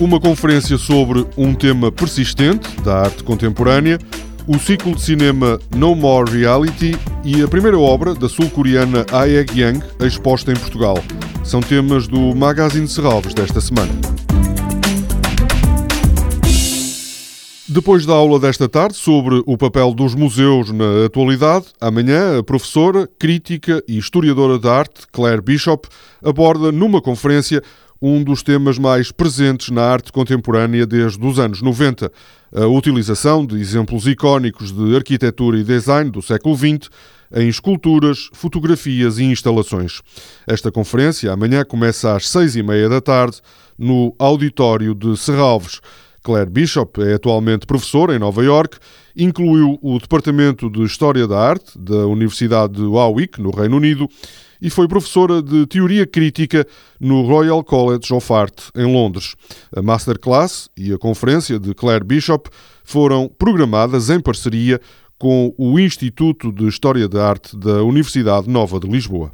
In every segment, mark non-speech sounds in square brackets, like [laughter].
uma conferência sobre um tema persistente da arte contemporânea, o ciclo de cinema No More Reality e a primeira obra da sul-coreana Ae Yang, exposta em Portugal. São temas do Magazine Serralves desta semana. Depois da aula desta tarde sobre o papel dos museus na atualidade, amanhã a professora, crítica e historiadora de arte, Claire Bishop, aborda numa conferência um dos temas mais presentes na arte contemporânea desde os anos 90, a utilização de exemplos icónicos de arquitetura e design do século XX em esculturas, fotografias e instalações. Esta conferência amanhã começa às seis e meia da tarde no auditório de Serralves. Claire Bishop é atualmente professora em Nova York, incluiu o Departamento de História da Arte da Universidade de Warwick, no Reino Unido, e foi professora de Teoria Crítica no Royal College of Art, em Londres. A Masterclass e a conferência de Claire Bishop foram programadas em parceria com o Instituto de História da Arte da Universidade Nova de Lisboa.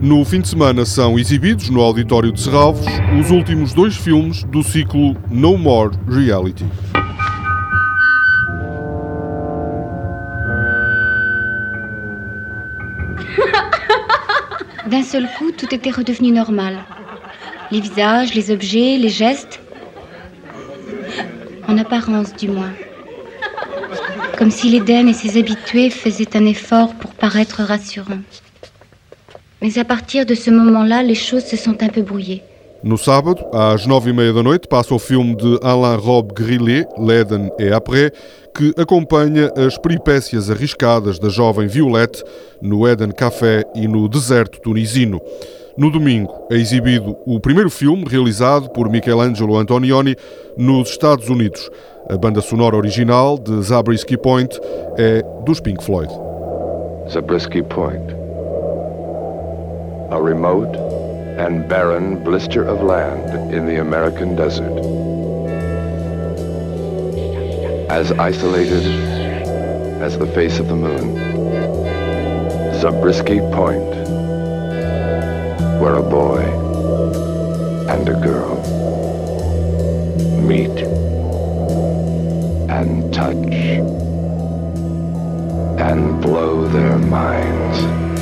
No fim de semana são exibidos no Auditório de Serralvos os últimos dois filmes do ciclo No More Reality. [laughs] D'un seul coup, tout était redevenu normal. Les visages, les objets, les gestes. En apparence, du moins. Comme si l'Éden et ses habitués faisaient un effort pour paraître rassurants. Mais à partir de ce moment-là, les choses se sont un peu brouillées. No sábado, às nove e meia da noite, passa o filme de Alain Rob Grillet, L'Eden et Après, que acompanha as peripécias arriscadas da jovem Violette no Eden Café e no deserto tunisino. No domingo é exibido o primeiro filme realizado por Michelangelo Antonioni nos Estados Unidos. A banda sonora original de Zabriskie Point é dos Pink Floyd. Zabriskie Point. A remote and barren blister of land in the American desert. As isolated as the face of the moon. Zabriskie Point, where a boy and a girl meet and touch and blow their minds.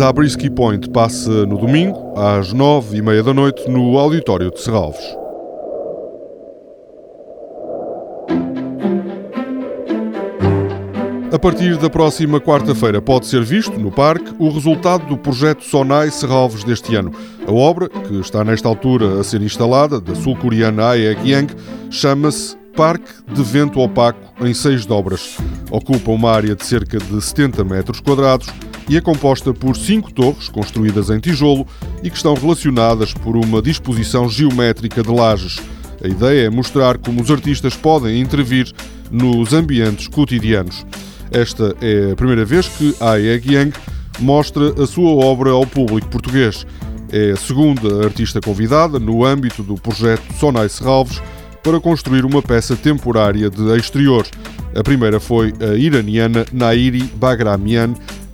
Zabriskie Point passa no domingo, às nove e meia da noite, no auditório de Serralves. A partir da próxima quarta-feira pode ser visto, no parque, o resultado do projeto Sonai Serralves deste ano. A obra, que está nesta altura a ser instalada, da sul-coreana Ae Yang, chama-se Parque de Vento Opaco em seis dobras. Ocupa uma área de cerca de 70 metros quadrados e é composta por cinco torres construídas em tijolo e que estão relacionadas por uma disposição geométrica de lajes. A ideia é mostrar como os artistas podem intervir nos ambientes cotidianos. Esta é a primeira vez que a Yang mostra a sua obra ao público português. É a segunda artista convidada no âmbito do projeto Sonai Serralves para construir uma peça temporária de exterior. A primeira foi a iraniana Nairi Bagramian,